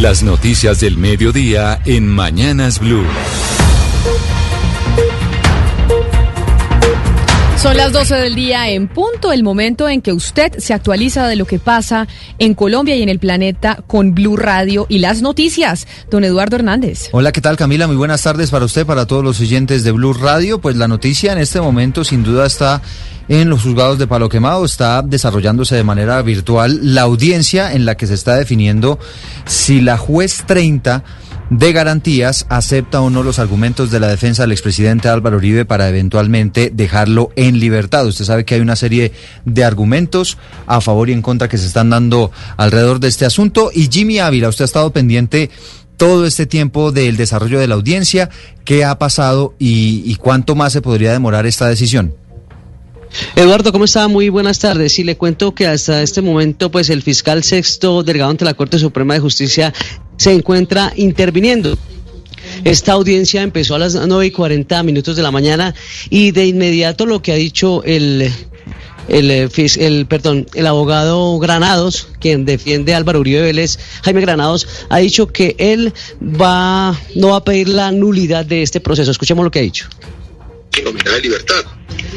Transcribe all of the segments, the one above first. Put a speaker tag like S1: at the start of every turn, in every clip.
S1: Las noticias del mediodía en Mañanas Blue.
S2: Son las 12 del día en punto, el momento en que usted se actualiza de lo que pasa en Colombia y en el planeta con Blue Radio y las noticias. Don Eduardo Hernández.
S3: Hola, ¿qué tal Camila? Muy buenas tardes para usted, para todos los oyentes de Blue Radio. Pues la noticia en este momento sin duda está en los juzgados de Palo Quemado. Está desarrollándose de manera virtual la audiencia en la que se está definiendo si la juez 30 de garantías acepta o no los argumentos de la defensa del expresidente Álvaro Uribe para eventualmente dejarlo en libertad. Usted sabe que hay una serie de argumentos a favor y en contra que se están dando alrededor de este asunto. Y Jimmy Ávila, usted ha estado pendiente todo este tiempo del desarrollo de la audiencia, qué ha pasado y, y cuánto más se podría demorar esta decisión.
S4: Eduardo, ¿cómo está? Muy buenas tardes. Y le cuento que hasta este momento, pues el fiscal sexto delegado ante la Corte Suprema de Justicia se encuentra interviniendo. Esta audiencia empezó a las 9 y 40 minutos de la mañana y de inmediato lo que ha dicho el, el, el, perdón, el abogado Granados, quien defiende a Álvaro Uribe Vélez, Jaime Granados, ha dicho que él va, no va a pedir la nulidad de este proceso. Escuchemos lo que ha dicho.
S5: De libertad.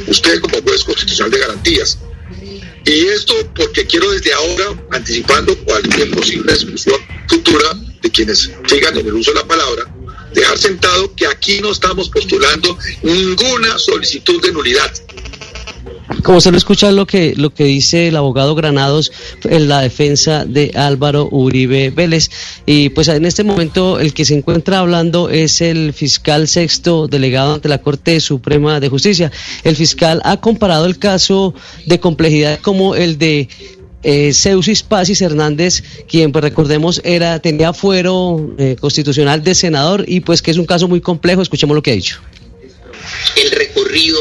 S5: Usted como juez constitucional de garantías y esto porque quiero desde ahora, anticipando cualquier posible discusión futura de quienes sigan en el uso de la palabra, dejar sentado que aquí no estamos postulando ninguna solicitud de nulidad.
S4: Como se lo escucha lo que, lo que dice el abogado Granados en la defensa de Álvaro Uribe Vélez. Y pues en este momento el que se encuentra hablando es el fiscal sexto delegado ante la Corte Suprema de Justicia. El fiscal ha comparado el caso de complejidad como el de eh, Ceusis Pasis Hernández, quien pues recordemos era tenía fuero eh, constitucional de senador y pues que es un caso muy complejo. Escuchemos lo que ha dicho.
S6: El recorrido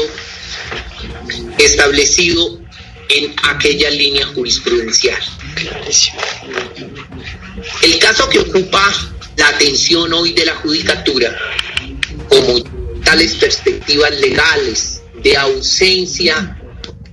S6: establecido en aquella línea jurisprudencial. El caso que ocupa la atención hoy de la judicatura, como tales perspectivas legales de ausencia.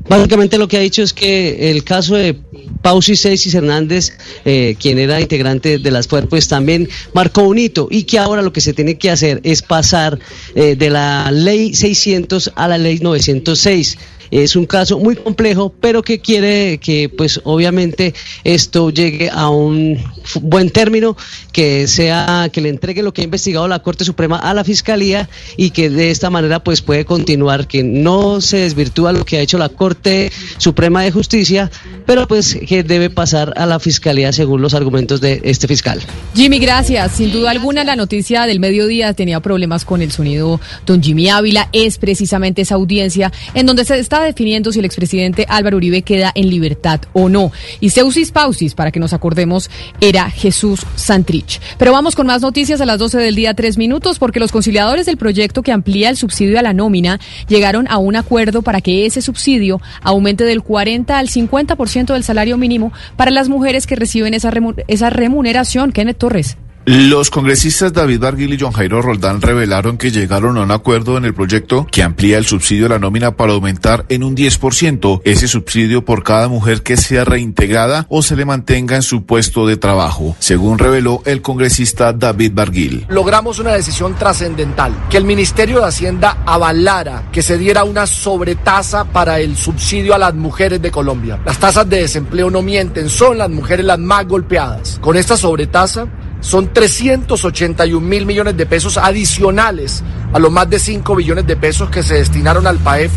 S4: Básicamente lo que ha dicho es que el caso de Pausi Seisis Hernández, eh, quien era integrante de las FUER, pues también marcó un hito y que ahora lo que se tiene que hacer es pasar eh, de la ley 600 a la ley 906. Es un caso muy complejo, pero que quiere que, pues, obviamente esto llegue a un buen término, que sea, que le entregue lo que ha investigado la Corte Suprema a la Fiscalía y que de esta manera, pues, puede continuar, que no se desvirtúa lo que ha hecho la Corte Suprema de Justicia, pero pues que debe pasar a la Fiscalía según los argumentos de este fiscal.
S2: Jimmy, gracias. Sin duda alguna, la noticia del mediodía tenía problemas con el sonido. Don Jimmy Ávila es precisamente esa audiencia en donde se está definiendo si el expresidente Álvaro Uribe queda en libertad o no. Y Seusis Pausis, para que nos acordemos, era Jesús Santrich. Pero vamos con más noticias a las 12 del día, tres minutos, porque los conciliadores del proyecto que amplía el subsidio a la nómina llegaron a un acuerdo para que ese subsidio aumente del 40 al 50% del salario mínimo para las mujeres que reciben esa, remuneración. Kenneth Torres.
S7: Los congresistas David Barguil y John Jairo Roldán revelaron que llegaron a un acuerdo en el proyecto que amplía el subsidio de la nómina para aumentar en un 10% ese subsidio por cada mujer que sea reintegrada o se le mantenga en su puesto de trabajo, según reveló el congresista David Barguil.
S8: Logramos una decisión trascendental, que el Ministerio de Hacienda avalara que se diera una sobretasa para el subsidio a las mujeres de Colombia. Las tasas de desempleo no mienten, son las mujeres las más golpeadas. Con esta sobretasa son 381 mil millones de pesos adicionales a los más de 5 billones de pesos que se destinaron al PAEF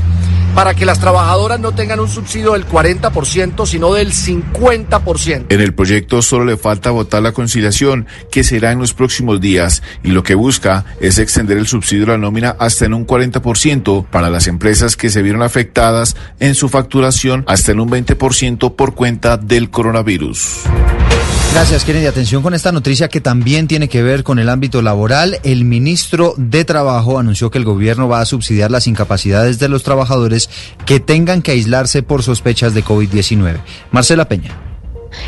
S8: para que las trabajadoras no tengan un subsidio del 40%, sino del 50%.
S7: En el proyecto solo le falta votar la conciliación, que será en los próximos días, y lo que busca es extender el subsidio a la nómina hasta en un 40% para las empresas que se vieron afectadas en su facturación hasta en un 20% por cuenta del coronavirus.
S3: Gracias, Kennedy. Atención con esta noticia que también tiene que ver con el ámbito laboral. El ministro de Trabajo anunció que el gobierno va a subsidiar las incapacidades de los trabajadores que tengan que aislarse por sospechas de COVID-19. Marcela Peña.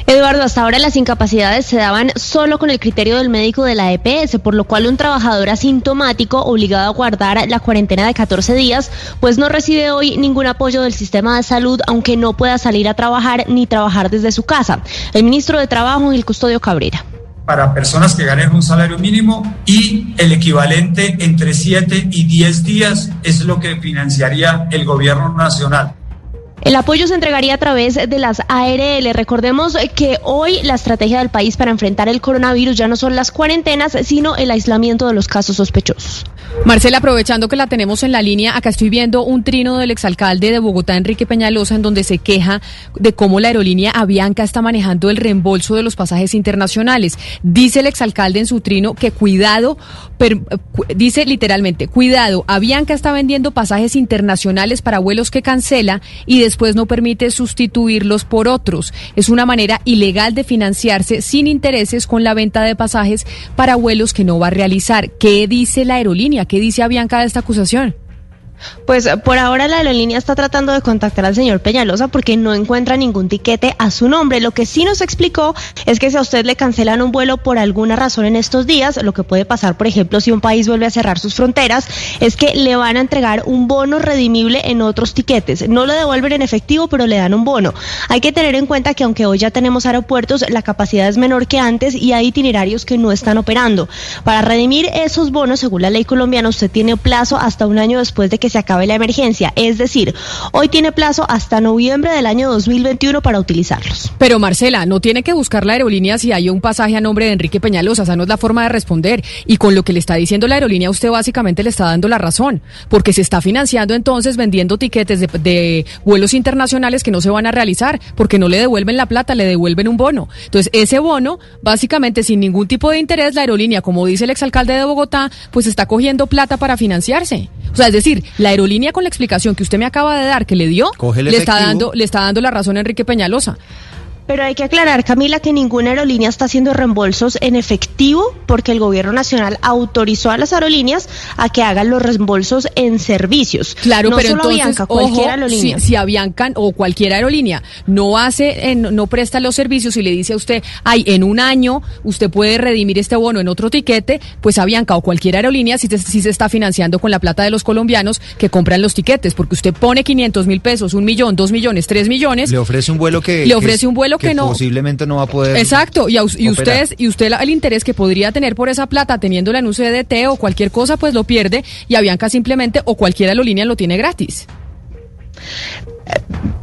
S9: Eduardo, hasta ahora las incapacidades se daban solo con el criterio del médico de la EPS, por lo cual un trabajador asintomático obligado a guardar la cuarentena de 14 días, pues no recibe hoy ningún apoyo del sistema de salud, aunque no pueda salir a trabajar ni trabajar desde su casa. El ministro de Trabajo, el Custodio Cabrera.
S10: para personas que ganen un salario mínimo y el equivalente entre 7 y 10 días es lo que financiaría el gobierno nacional.
S9: El apoyo se entregaría a través de las ARL. Recordemos que hoy la estrategia del país para enfrentar el coronavirus ya no son las cuarentenas, sino el aislamiento de los casos sospechosos.
S2: Marcela, aprovechando que la tenemos en la línea, acá estoy viendo un trino del exalcalde de Bogotá, Enrique Peñalosa, en donde se queja de cómo la aerolínea Avianca está manejando el reembolso de los pasajes internacionales. Dice el exalcalde en su trino que cuidado, dice literalmente, cuidado, Avianca está vendiendo pasajes internacionales para vuelos que cancela y después no permite sustituirlos por otros. Es una manera ilegal de financiarse sin intereses con la venta de pasajes para vuelos que no va a realizar. ¿Qué dice la aerolínea? ¿Qué dice Avianca de esta acusación?
S9: Pues por ahora la aerolínea está tratando de contactar al señor Peñalosa porque no encuentra ningún tiquete a su nombre. Lo que sí nos explicó es que si a usted le cancelan un vuelo por alguna razón en estos días, lo que puede pasar, por ejemplo, si un país vuelve a cerrar sus fronteras, es que le van a entregar un bono redimible en otros tiquetes. No lo devuelven en efectivo, pero le dan un bono. Hay que tener en cuenta que aunque hoy ya tenemos aeropuertos, la capacidad es menor que antes y hay itinerarios que no están operando. Para redimir esos bonos, según la ley colombiana, usted tiene plazo hasta un año después de que se acabe la emergencia. Es decir, hoy tiene plazo hasta noviembre del año 2021 para utilizarlos.
S2: Pero Marcela, no tiene que buscar la aerolínea si hay un pasaje a nombre de Enrique Peñalosa. Esa no es la forma de responder. Y con lo que le está diciendo la aerolínea, usted básicamente le está dando la razón. Porque se está financiando entonces vendiendo tiquetes de, de vuelos internacionales que no se van a realizar. Porque no le devuelven la plata, le devuelven un bono. Entonces, ese bono, básicamente sin ningún tipo de interés, la aerolínea, como dice el exalcalde de Bogotá, pues está cogiendo plata para financiarse. O sea, es decir, la aerolínea con la explicación que usted me acaba de dar que le dio, le está dando le está dando la razón a Enrique Peñalosa.
S9: Pero hay que aclarar, Camila, que ninguna aerolínea está haciendo reembolsos en efectivo porque el gobierno nacional autorizó a las aerolíneas a que hagan los reembolsos en servicios.
S2: Claro, pero entonces, Avianca, cualquier aerolínea. Si, si, Avianca o cualquier aerolínea no hace, no presta los servicios y le dice a usted, ay, en un año usted puede redimir este bono en otro tiquete, pues Avianca o cualquier aerolínea sí, se está financiando con la plata de los colombianos que compran los tiquetes, porque usted pone 500 mil pesos, un millón, dos millones, tres millones.
S3: Le ofrece un vuelo que...
S2: Le ofrece un vuelo que, no.
S3: Posiblemente no va a poder.
S2: Exacto, y, y usted, y usted el interés que podría tener por esa plata teniéndola en un CDT o cualquier cosa, pues lo pierde y Avianca simplemente o cualquier aerolínea lo tiene gratis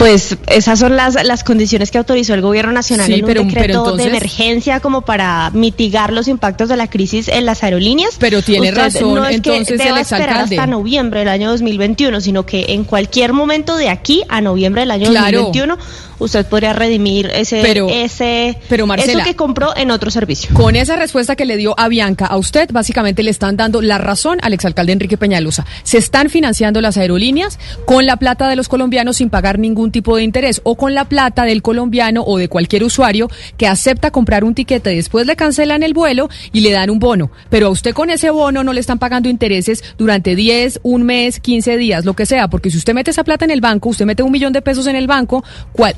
S9: pues esas son las, las condiciones que autorizó el gobierno nacional en un decreto de emergencia como para mitigar los impactos de la crisis en las aerolíneas.
S2: Pero tiene razón, no es entonces
S9: que deba esperar hasta noviembre del año 2021, sino que en cualquier momento de aquí a noviembre del año 2021 usted podría redimir ese, ese
S2: pero
S9: eso que compró en otro servicio.
S2: Con esa respuesta que le dio a Bianca, a usted básicamente le están dando la razón al exalcalde Enrique Peñalosa. Se están financiando las aerolíneas con la plata de los colombianos sin pagar ningún tipo de interés o con la plata del colombiano o de cualquier usuario que acepta comprar un tiquete, después le cancelan el vuelo y le dan un bono. Pero a usted con ese bono no le están pagando intereses durante 10, un mes, 15 días, lo que sea, porque si usted mete esa plata en el banco, usted mete un millón de pesos en el banco,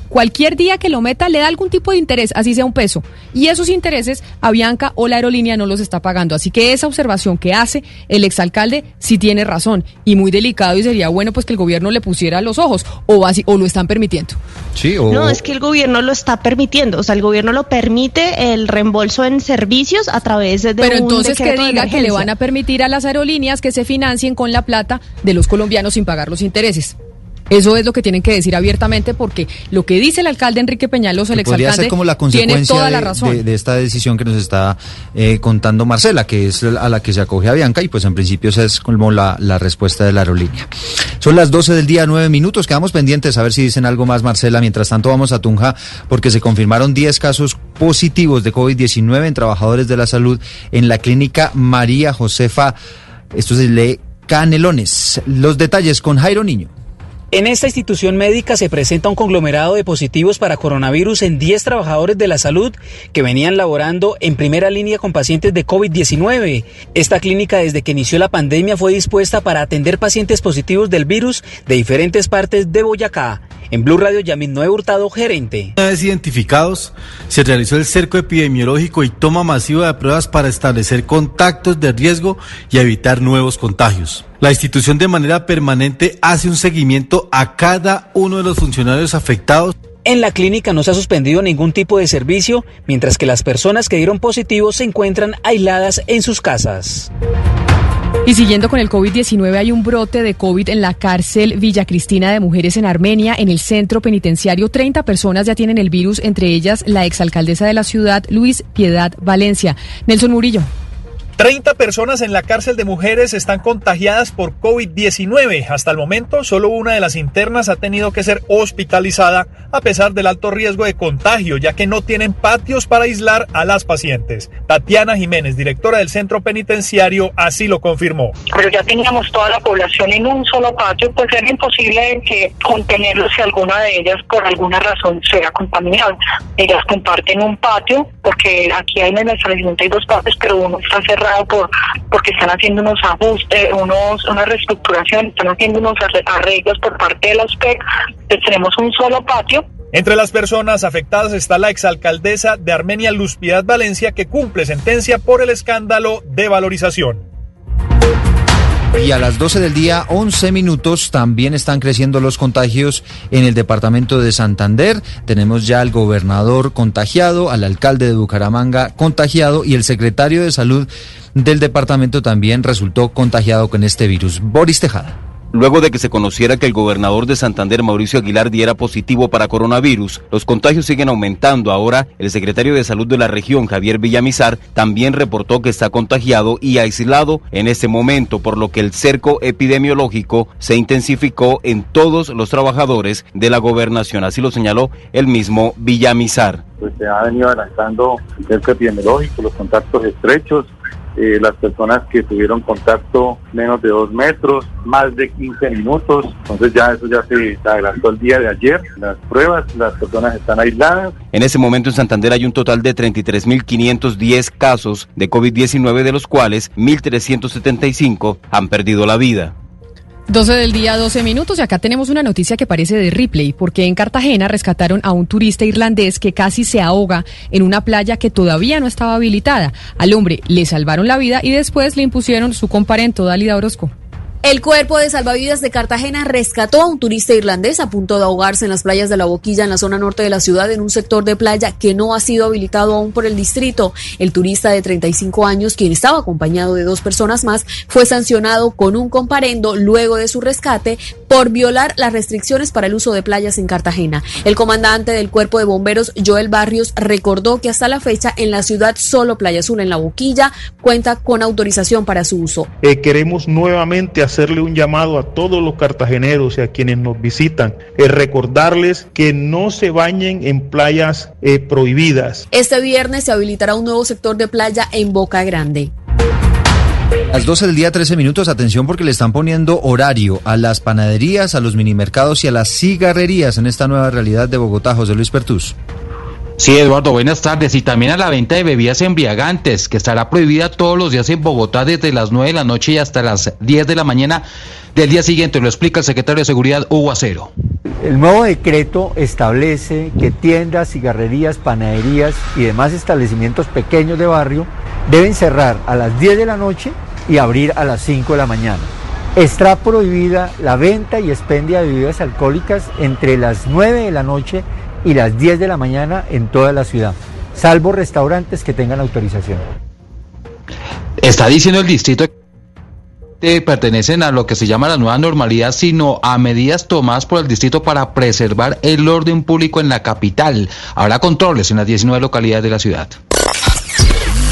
S2: cualquier día que lo meta le da algún tipo de interés, así sea un peso. Y esos intereses a Bianca o la aerolínea no los está pagando. Así que esa observación que hace el exalcalde sí tiene razón y muy delicado y sería bueno pues que el gobierno le pusiera los ojos o, o lo están permitiendo.
S3: Sí,
S9: No, es que el gobierno lo está permitiendo, o sea, el gobierno lo permite el reembolso en servicios a través de
S2: Pero entonces que diga que le van a permitir a las aerolíneas que se financien con la plata de los colombianos sin pagar los intereses. Eso es lo que tienen que decir abiertamente porque lo que dice el alcalde Enrique Peñalosa, el exalcalde,
S3: como la tiene toda la razón. De, esta decisión que nos está eh, contando Marcela, que es a la que se acoge a Bianca y pues en principio esa es como la, la respuesta de la aerolínea. Son las 12 del día, 9 minutos, quedamos pendientes a ver si dicen algo más Marcela. Mientras tanto vamos a Tunja porque se confirmaron 10 casos positivos de COVID-19 en trabajadores de la salud en la clínica María Josefa, esto es de Canelones. Los detalles con Jairo Niño.
S11: En esta institución médica se presenta un conglomerado de positivos para coronavirus en 10 trabajadores de la salud que venían laborando en primera línea con pacientes de COVID-19. Esta clínica desde que inició la pandemia fue dispuesta para atender pacientes positivos del virus de diferentes partes de Boyacá. En Blue Radio, Yamil Noé Hurtado, gerente.
S12: Una vez identificados, se realizó el cerco epidemiológico y toma masiva de pruebas para establecer contactos de riesgo y evitar nuevos contagios. La institución de manera permanente hace un seguimiento a cada uno de los funcionarios afectados
S11: En la clínica no se ha suspendido ningún tipo de servicio, mientras que las personas que dieron positivo se encuentran aisladas en sus casas.
S2: Y siguiendo con el COVID-19, hay un brote de COVID en la cárcel Villa Cristina de Mujeres en Armenia, en el centro penitenciario. 30 personas ya tienen el virus, entre ellas la exalcaldesa de la ciudad, Luis Piedad Valencia. Nelson Murillo.
S13: 30 personas en la cárcel de mujeres están contagiadas por COVID-19. Hasta el momento, solo una de las internas ha tenido que ser hospitalizada a pesar del alto riesgo de contagio, ya que no tienen patios para aislar a las pacientes. Tatiana Jiménez, directora del centro penitenciario, así lo confirmó.
S14: Pero ya teníamos toda la población en un solo patio, pues era imposible que contenerlos si alguna de ellas por alguna razón sea contaminada. Ellas comparten un patio, porque aquí hay en el establecimiento hay dos patios, pero uno está cerrado por porque están haciendo unos ajustes, unos, una reestructuración, están haciendo unos arreglos por parte de la USPEC, entonces tenemos un solo patio.
S13: Entre las personas afectadas está la exalcaldesa de Armenia, Luz Piedad Valencia, que cumple sentencia por el escándalo de valorización.
S3: Y a las 12 del día, 11 minutos, también están creciendo los contagios en el departamento de Santander. Tenemos ya al gobernador contagiado, al alcalde de Bucaramanga contagiado y el secretario de salud del departamento también resultó contagiado con este virus. Boris Tejada.
S15: Luego de que se conociera que el gobernador de Santander, Mauricio Aguilar, diera positivo para coronavirus, los contagios siguen aumentando. Ahora, el secretario de Salud de la región, Javier Villamizar, también reportó que está contagiado y aislado en este momento, por lo que el cerco epidemiológico se intensificó en todos los trabajadores de la gobernación. Así lo señaló el mismo Villamizar.
S16: Pues se ha venido adelantando el cerco epidemiológico, los contactos estrechos, eh, las personas que tuvieron contacto menos de dos metros, más de 15 minutos. Entonces ya eso ya se adelantó el día de ayer. Las pruebas, las personas están aisladas.
S15: En ese momento en Santander hay un total de 33.510 casos de COVID-19, de los cuales 1.375 han perdido la vida.
S2: 12 del día, 12 minutos, y acá tenemos una noticia que parece de Ripley, porque en Cartagena rescataron a un turista irlandés que casi se ahoga en una playa que todavía no estaba habilitada. Al hombre le salvaron la vida y después le impusieron su comparento, Dalida Orozco.
S17: El cuerpo de salvavidas de Cartagena rescató a un turista irlandés a punto de ahogarse en las playas de la Boquilla, en la zona norte de la ciudad, en un sector de playa que no ha sido habilitado aún por el distrito. El turista de 35 años, quien estaba acompañado de dos personas más, fue sancionado con un comparendo luego de su rescate por violar las restricciones para el uso de playas en Cartagena. El comandante del cuerpo de bomberos, Joel Barrios, recordó que hasta la fecha en la ciudad solo Playa Azul en la Boquilla cuenta con autorización para su uso.
S18: Eh, queremos nuevamente hacer hacerle un llamado a todos los cartageneros y a quienes nos visitan, es recordarles que no se bañen en playas eh, prohibidas.
S17: Este viernes se habilitará un nuevo sector de playa en Boca Grande.
S3: Las 12 del día, 13 minutos, atención porque le están poniendo horario a las panaderías, a los minimercados y a las cigarrerías en esta nueva realidad de Bogotá. José Luis Pertus.
S19: Sí, Eduardo, buenas tardes. Y también a la venta de bebidas embriagantes, que estará prohibida todos los días en Bogotá desde las 9 de la noche y hasta las 10 de la mañana del día siguiente. Lo explica el secretario de Seguridad, Hugo Acero.
S20: El nuevo decreto establece que tiendas, cigarrerías, panaderías y demás establecimientos pequeños de barrio deben cerrar a las 10 de la noche y abrir a las 5 de la mañana. Está prohibida la venta y expendia de bebidas alcohólicas entre las 9 de la noche y las 10 de la mañana en toda la ciudad, salvo restaurantes que tengan autorización.
S19: Está diciendo el distrito que pertenecen a lo que se llama la nueva normalidad, sino a medidas tomadas por el distrito para preservar el orden público en la capital. Habrá controles en las 19 localidades de la ciudad.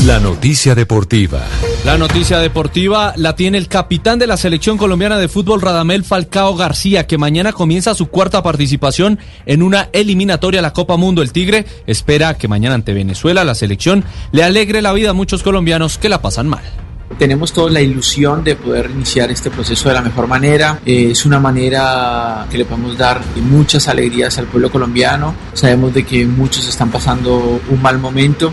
S1: La noticia deportiva.
S21: La noticia deportiva la tiene el capitán de la selección colombiana de fútbol, Radamel Falcao García, que mañana comienza su cuarta participación en una eliminatoria a la Copa Mundo. El Tigre espera que mañana ante Venezuela la selección le alegre la vida a muchos colombianos que la pasan mal.
S22: Tenemos toda la ilusión de poder iniciar este proceso de la mejor manera. Eh, es una manera que le podemos dar muchas alegrías al pueblo colombiano. Sabemos de que muchos están pasando un mal momento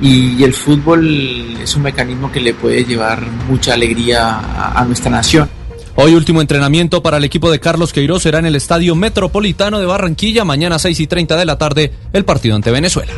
S22: y el fútbol es un mecanismo que le puede llevar mucha alegría a, nuestra nación.
S21: Hoy último entrenamiento para el equipo de Carlos Queiroz será en el Estadio Metropolitano de Barranquilla, mañana 6 y 30 de la tarde, el partido ante Venezuela.